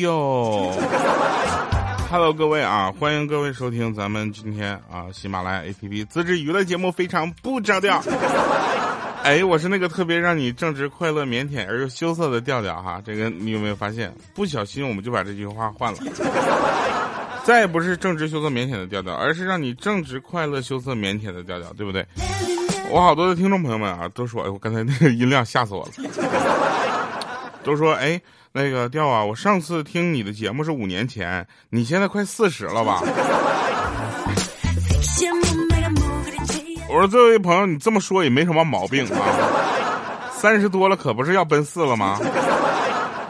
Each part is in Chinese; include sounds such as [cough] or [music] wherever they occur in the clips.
哟，Hello，各位啊，欢迎各位收听咱们今天啊喜马拉雅 APP 自制娱乐节目，非常不着调。哎，我是那个特别让你正直、快乐、腼腆而又羞涩的调调哈。这个你有没有发现？不小心我们就把这句话换了，再也不是正直、羞涩、腼腆的调调，而是让你正直、快乐、羞涩、腼腆的调调，对不对？我好多的听众朋友们啊，都说，哎，我刚才那个音量吓死我了，都说，哎，那个调啊，我上次听你的节目是五年前，你现在快四十了吧？我说这位朋友，你这么说也没什么毛病啊。三十多了可不是要奔四了吗？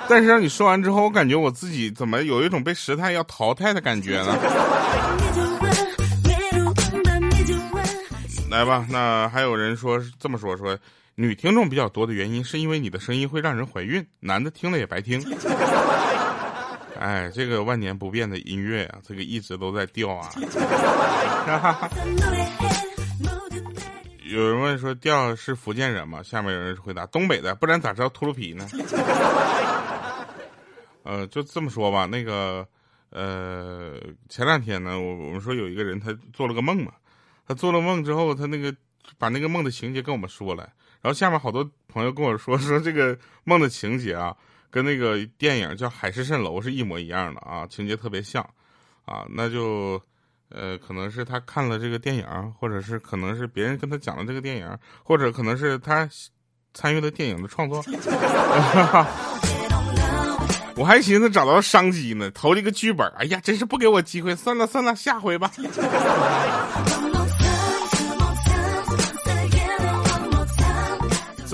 但是让你说完之后，我感觉我自己怎么有一种被时态要淘汰的感觉呢？来吧，那还有人说这么说说，女听众比较多的原因是因为你的声音会让人怀孕，男的听了也白听。[laughs] 哎，这个万年不变的音乐啊，这个一直都在掉啊。[laughs] 有人问说：“调是福建人吗？”下面有人回答：“东北的，不然咋知道秃噜皮呢？” [laughs] 呃，就这么说吧。那个，呃，前两天呢，我我们说有一个人他做了个梦嘛，他做了梦之后，他那个把那个梦的情节跟我们说了，然后下面好多朋友跟我说说这个梦的情节啊，跟那个电影叫《海市蜃楼》是一模一样的啊，情节特别像，啊，那就。呃，可能是他看了这个电影，或者是可能是别人跟他讲了这个电影，或者可能是他参与了电影的创作。[laughs] 我还寻思找到商机呢，投了一个剧本。哎呀，真是不给我机会，算了算了，下回吧。[laughs]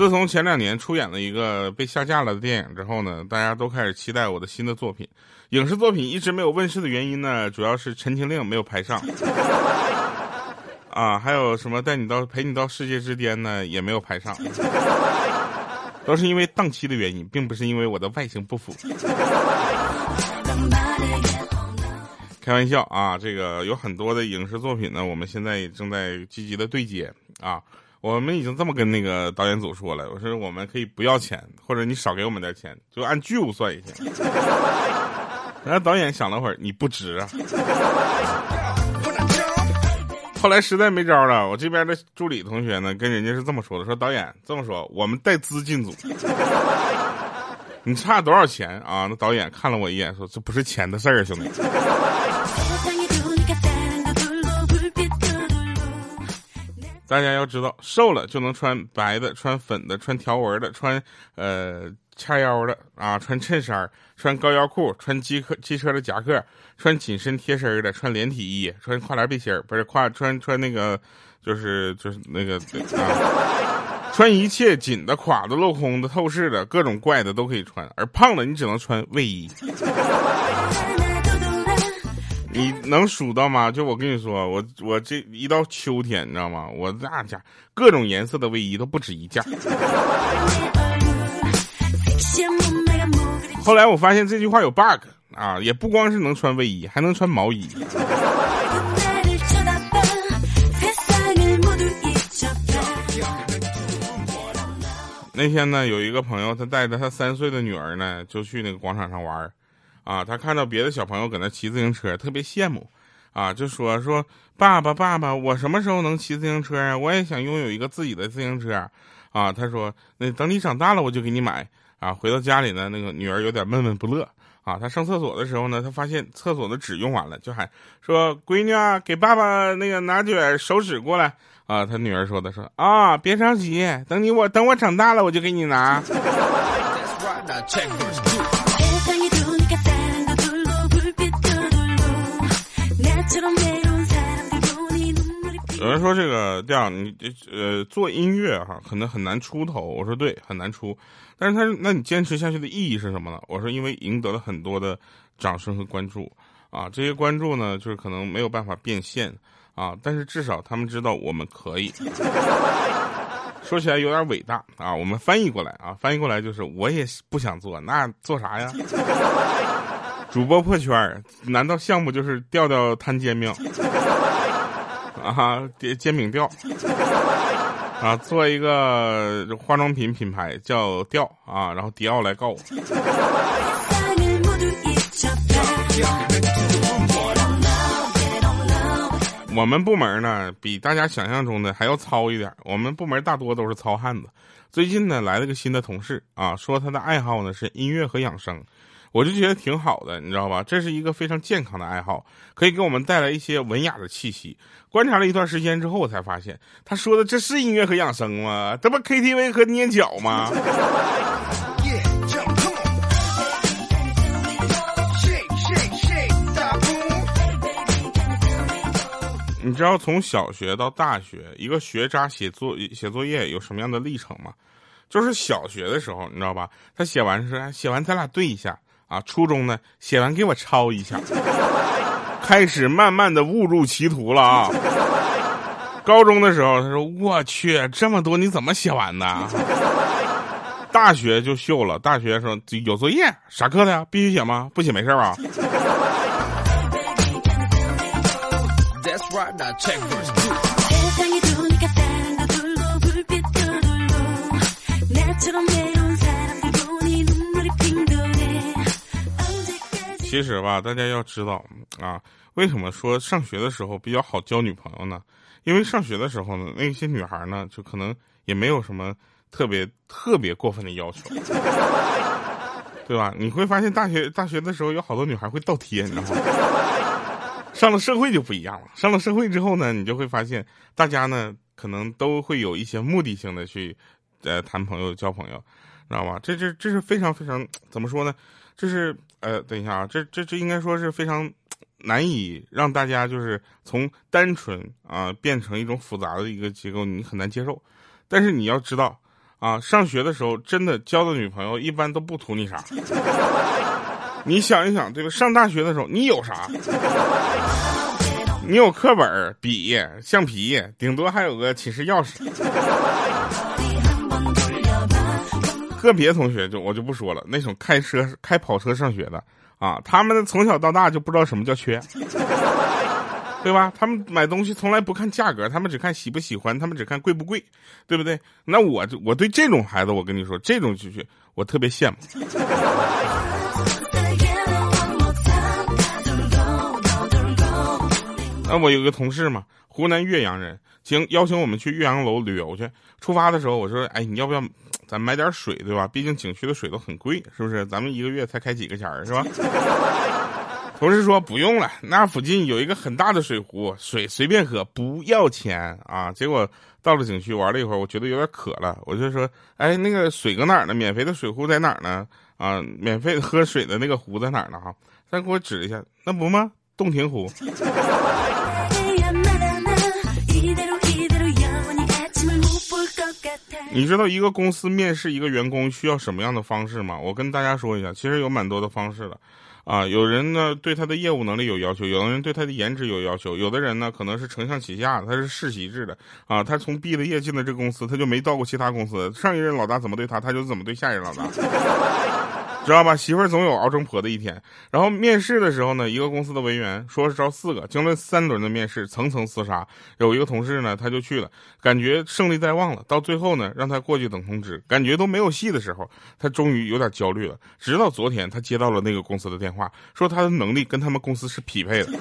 自从前两年出演了一个被下架了的电影之后呢，大家都开始期待我的新的作品。影视作品一直没有问世的原因呢，主要是《陈情令》没有排上。啊，还有什么带你到陪你到世界之巅呢，也没有排上。都是因为档期的原因，并不是因为我的外形不符。开玩笑啊，这个有很多的影视作品呢，我们现在正在积极的对接啊。我们已经这么跟那个导演组说了，我说我们可以不要钱，或者你少给我们点钱，就按剧务算一下。然后导演想了会儿，你不值啊。后来实在没招了，我这边的助理同学呢，跟人家是这么说的：说导演这么说，我们带资进组，你差多少钱啊？那导演看了我一眼，说这不是钱的事儿，兄弟。大家要知道，瘦了就能穿白的、穿粉的、穿条纹的、穿呃掐腰的啊，穿衬衫、穿高腰裤、穿机客机车的夹克、穿紧身贴身的、穿连体衣、穿跨栏背心不是跨穿穿那个就是就是那个啊，穿一切紧的、垮的、镂空的、透视的各种怪的都可以穿，而胖的你只能穿卫衣。你能数到吗？就我跟你说，我我这一到秋天，你知道吗？我那家各种颜色的卫衣都不止一件。后来我发现这句话有 bug 啊，也不光是能穿卫衣，还能穿毛衣。那天呢，有一个朋友，他带着他三岁的女儿呢，就去那个广场上玩。啊，他看到别的小朋友搁那骑自行车，特别羡慕，啊，就说说爸爸爸爸，我什么时候能骑自行车啊？我也想拥有一个自己的自行车，啊，他说那等你长大了我就给你买，啊，回到家里呢，那个女儿有点闷闷不乐，啊，她上厕所的时候呢，她发现厕所的纸用完了，就喊说闺女啊，给爸爸那个拿卷手纸过来，啊，他女儿说的说啊，别着急，等你我等我长大了我就给你拿。有人说这个调你这呃做音乐哈可能很难出头，我说对，很难出。但是他那你坚持下去的意义是什么呢？我说因为赢得了很多的掌声和关注啊，这些关注呢就是可能没有办法变现啊，但是至少他们知道我们可以。[laughs] 说起来有点伟大啊，我们翻译过来啊，翻译过来就是我也不想做，那做啥呀？[laughs] 主播破圈难道项目就是调调摊煎饼？啊，煎煎饼调啊，做一个化妆品品牌叫调啊，然后迪奥来告我。我们部门呢，比大家想象中的还要糙一点。我们部门大多都是糙汉子。最近呢，来了个新的同事啊，说他的爱好呢是音乐和养生，我就觉得挺好的，你知道吧？这是一个非常健康的爱好，可以给我们带来一些文雅的气息。观察了一段时间之后，我才发现，他说的这是音乐和养生吗？这不 KTV 和捏脚吗？[laughs] 你知道从小学到大学，一个学渣写作写作业有什么样的历程吗？就是小学的时候，你知道吧？他写完是写完咱俩对一下啊。初中呢，写完给我抄一下，开始慢慢的误入歧途了啊。高中的时候，他说我去这么多你怎么写完的？大学就秀了，大学说有作业啥课的呀？必须写吗？不写没事吧？其实吧，大家要知道啊，为什么说上学的时候比较好交女朋友呢？因为上学的时候呢，那些女孩呢，就可能也没有什么特别特别过分的要求，对吧？你会发现大学大学的时候有好多女孩会倒贴，你知道吗？上了社会就不一样了。上了社会之后呢，你就会发现，大家呢可能都会有一些目的性的去，呃，谈朋友、交朋友，知道吧？这这这是非常非常怎么说呢？这是呃，等一下啊，这这这应该说是非常难以让大家就是从单纯啊变成一种复杂的一个结构，你很难接受。但是你要知道啊，上学的时候真的交的女朋友一般都不图你啥。你想一想，对吧？上大学的时候，你有啥？你有课本、笔、橡皮，顶多还有个寝室钥匙。个别同学就我就不说了，那种开车、开跑车上学的啊，他们从小到大就不知道什么叫缺，[laughs] 对吧？他们买东西从来不看价格，他们只看喜不喜欢，他们只看贵不贵，对不对？那我就我对这种孩子，我跟你说，这种就是我特别羡慕。[laughs] 那我有个同事嘛，湖南岳阳人，请邀请我们去岳阳楼旅游去。出发的时候，我说：“哎，你要不要咱买点水，对吧？毕竟景区的水都很贵，是不是？咱们一个月才开几个钱儿，是吧？” [laughs] 同事说：“不用了，那附近有一个很大的水湖，水随便喝，不要钱啊。”结果到了景区玩了一会儿，我觉得有点渴了，我就说：“哎，那个水搁哪儿呢？免费的水壶在哪儿呢？啊，免费喝水的那个壶在哪儿呢？哈，再给我指一下，那不吗？洞庭湖。”你知道一个公司面试一个员工需要什么样的方式吗？我跟大家说一下，其实有蛮多的方式的，啊，有人呢对他的业务能力有要求，有的人对他的颜值有要求，有的人呢可能是承上启下，他是世袭制的，啊，他从毕了业进了这个公司，他就没到过其他公司，上一任老大怎么对他，他就怎么对下一任老大。知道吧？媳妇儿总有熬成婆的一天。然后面试的时候呢，一个公司的文员说是招四个，经了三轮的面试，层层厮杀。有一个同事呢，他就去了，感觉胜利在望了。到最后呢，让他过去等通知，感觉都没有戏的时候，他终于有点焦虑了。直到昨天，他接到了那个公司的电话，说他的能力跟他们公司是匹配的，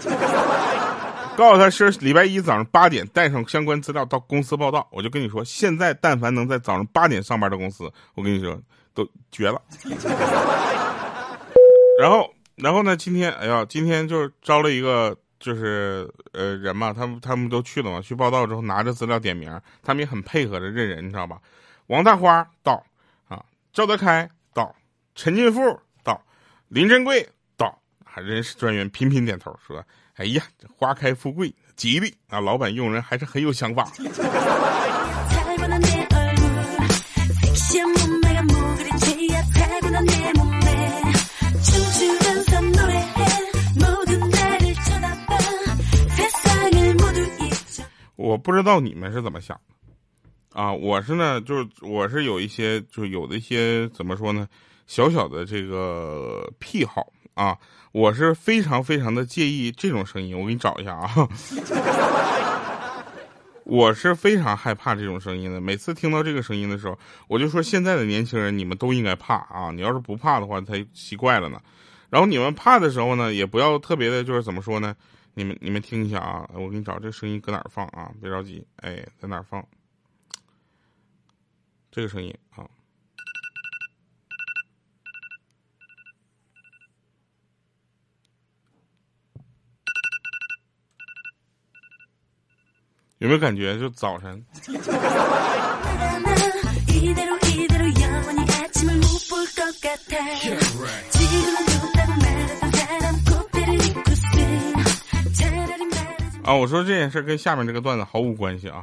告诉他是礼拜一早上八点带上相关资料到公司报道。我就跟你说，现在但凡能在早上八点上班的公司，我跟你说。都绝了，[laughs] 然后，然后呢？今天，哎呀，今天就是招了一个，就是呃人嘛，他们他们都去了嘛，去报道之后拿着资料点名，他们也很配合的认人，你知道吧？王大花到啊，赵德开到，陈俊富到，林珍贵到，啊，人事专员频频点头说：“哎呀，花开富贵，吉利啊！老板用人还是很有想法。[laughs] ”我不知道你们是怎么想的，啊，我是呢，就是我是有一些，就是有的一些怎么说呢，小小的这个癖好啊，我是非常非常的介意这种声音，我给你找一下啊，[laughs] 我是非常害怕这种声音的，每次听到这个声音的时候，我就说现在的年轻人你们都应该怕啊，你要是不怕的话才奇怪了呢。然后你们怕的时候呢，也不要特别的，就是怎么说呢？你们你们听一下啊，我给你找这声音搁哪儿放啊？别着急，哎，在哪儿放？这个声音啊，有没有感觉？就早晨。啊，我说这件事跟下面这个段子毫无关系啊，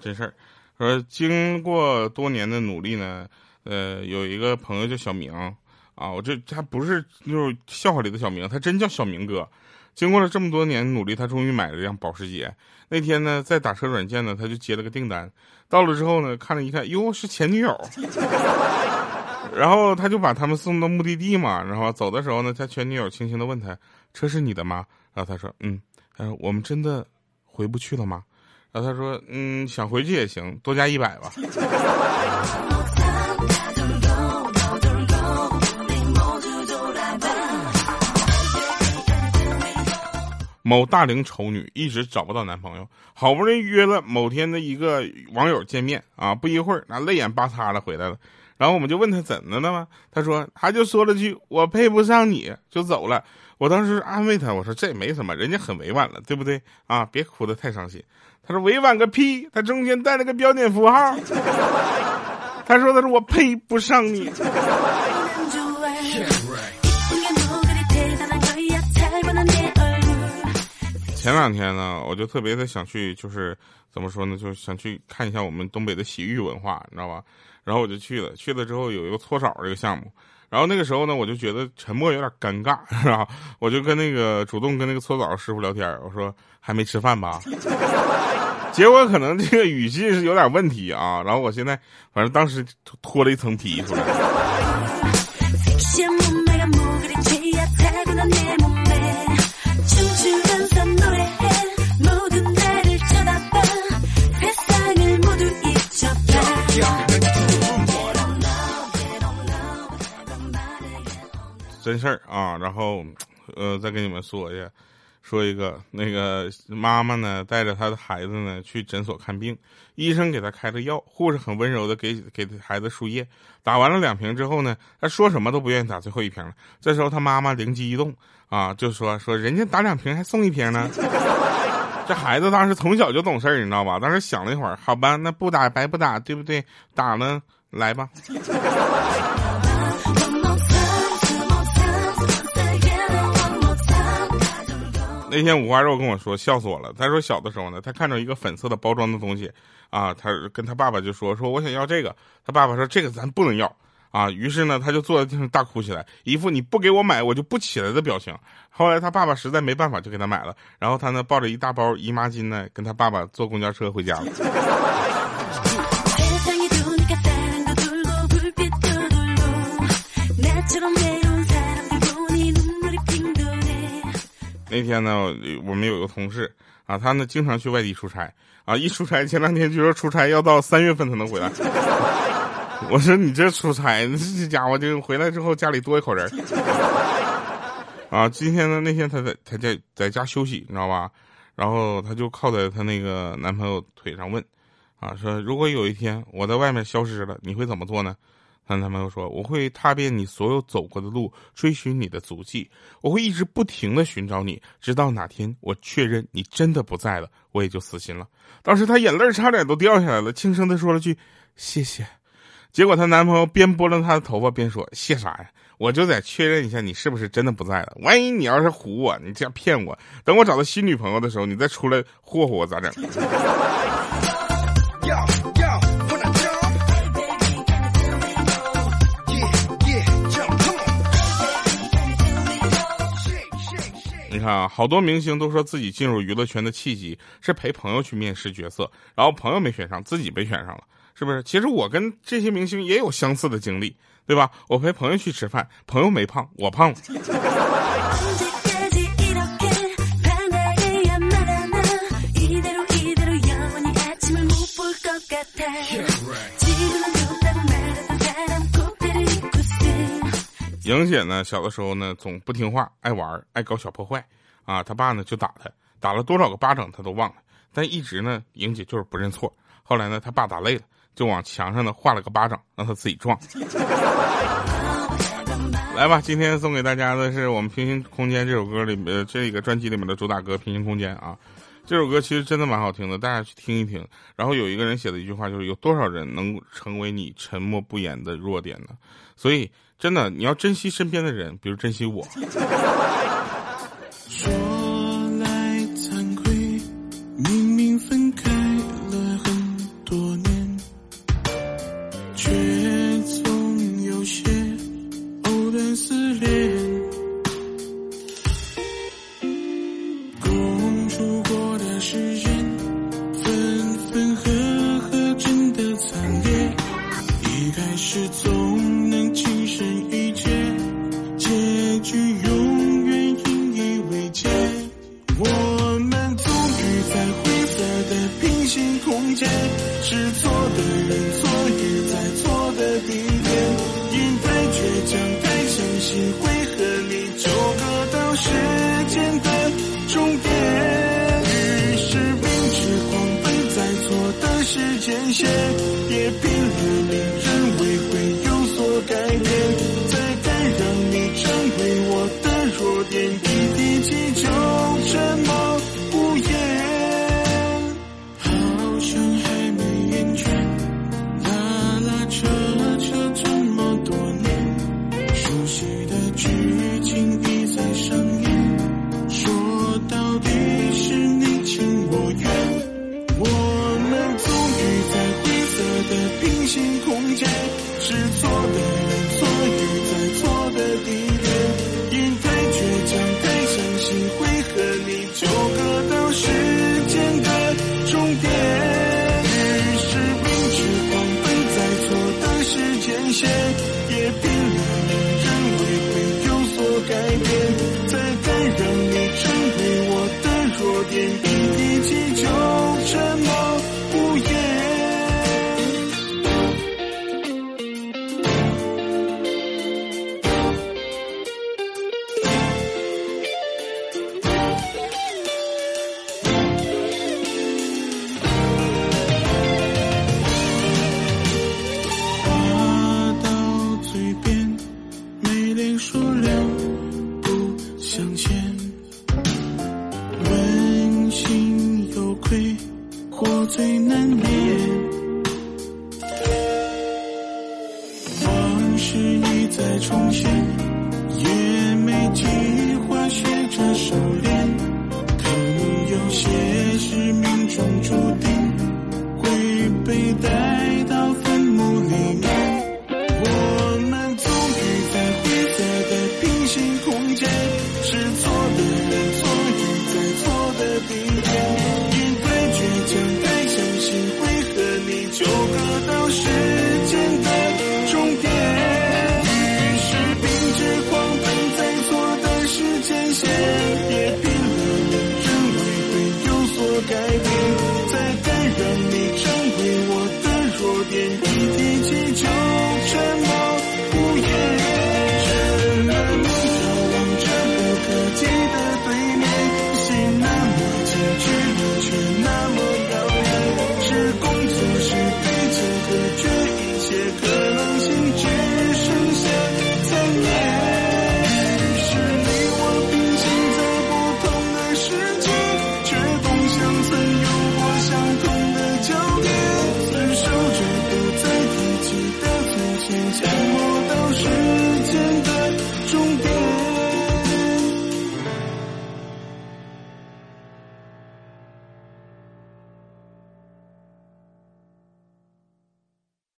真事儿。说经过多年的努力呢，呃，有一个朋友叫小明啊，我这他不是就是笑话里的小明，他真叫小明哥。经过了这么多年努力，他终于买了一辆保时捷。那天呢，在打车软件呢，他就接了个订单，到了之后呢，看了一看，哟，是前女友。然后他就把他们送到目的地嘛，然后走的时候呢，他前女友轻轻的问他：“车是你的吗？”然后他说：“嗯。”他说：“我们真的回不去了吗？”然后他说：“嗯，想回去也行，多加一百吧。”某大龄丑女一直找不到男朋友，好不容易约了某天的一个网友见面啊，不一会儿那泪眼巴擦的回来了。然后我们就问他怎的了吗？他说他就说了句我配不上你就走了。我当时安慰他，我说这也没什么，人家很委婉了，对不对啊？别哭得太伤心。他说委婉个屁，他中间带了个标点符号。他说他说我配不上你。前两天呢，我就特别的想去，就是怎么说呢，就是想去看一下我们东北的洗浴文化，你知道吧？然后我就去了，去了之后有一个搓澡这个项目，然后那个时候呢，我就觉得沉默有点尴尬，是吧？我就跟那个主动跟那个搓澡师傅聊天，我说还没吃饭吧？[laughs] 结果可能这个语气是有点问题啊。然后我现在反正当时脱了一层皮出来。真事儿啊，然后，呃，再跟你们说一下，说一个那个妈妈呢，带着她的孩子呢去诊所看病，医生给她开了药，护士很温柔的给给孩子输液，打完了两瓶之后呢，他说什么都不愿意打最后一瓶了。这时候他妈妈灵机一动啊，就说说人家打两瓶还送一瓶呢。[laughs] 这孩子当时从小就懂事儿，你知道吧？当时想了一会儿，好吧，那不打白不打，对不对？打了来吧。那天五花肉跟我说，笑死我了。他说小的时候呢，他看着一个粉色的包装的东西，啊，他跟他爸爸就说说我想要这个。他爸爸说这个咱不能要啊。于是呢，他就坐在地上大哭起来，一副你不给我买我就不起来的表情。后来他爸爸实在没办法，就给他买了。然后他呢抱着一大包姨妈巾呢，跟他爸爸坐公交车回家了。那天呢，我们有个同事啊，他呢经常去外地出差啊，一出差，前两天就说出差要到三月份才能回来。[laughs] 我说你这出差，这家伙就回来之后家里多一口人。啊，今天呢，那天他在他在在家休息，你知道吧？然后他就靠在他那个男朋友腿上问，啊，说如果有一天我在外面消失了，你会怎么做呢？她男朋友说：“我会踏遍你所有走过的路，追寻你的足迹。我会一直不停的寻找你，直到哪天我确认你真的不在了，我也就死心了。”当时她眼泪差点都掉下来了，轻声的说了句：“谢谢。”结果她男朋友边拨弄她的头发边说：“谢啥呀？我就得确认一下你是不是真的不在了。万一你要是唬我，你这样骗我，等我找到新女朋友的时候，你再出来霍霍我咋整？” [laughs] 你看啊，好多明星都说自己进入娱乐圈的契机是陪朋友去面试角色，然后朋友没选上，自己被选上了，是不是？其实我跟这些明星也有相似的经历，对吧？我陪朋友去吃饭，朋友没胖，我胖了。莹姐呢，小的时候呢，总不听话，爱玩，爱搞小破坏，啊，她爸呢就打她，打了多少个巴掌她都忘了，但一直呢，莹姐就是不认错。后来呢，她爸打累了，就往墙上呢画了个巴掌，让她自己撞。[laughs] 来吧，今天送给大家的是我们平行空间这首歌里面这个专辑里面的主打歌《平行空间》啊。这首歌其实真的蛮好听的，大家去听一听。然后有一个人写的一句话就是：有多少人能成为你沉默不言的弱点呢？所以真的，你要珍惜身边的人，比如珍惜我。说来惭愧，明明分开了很多年，却总有些藕断丝连。时间线，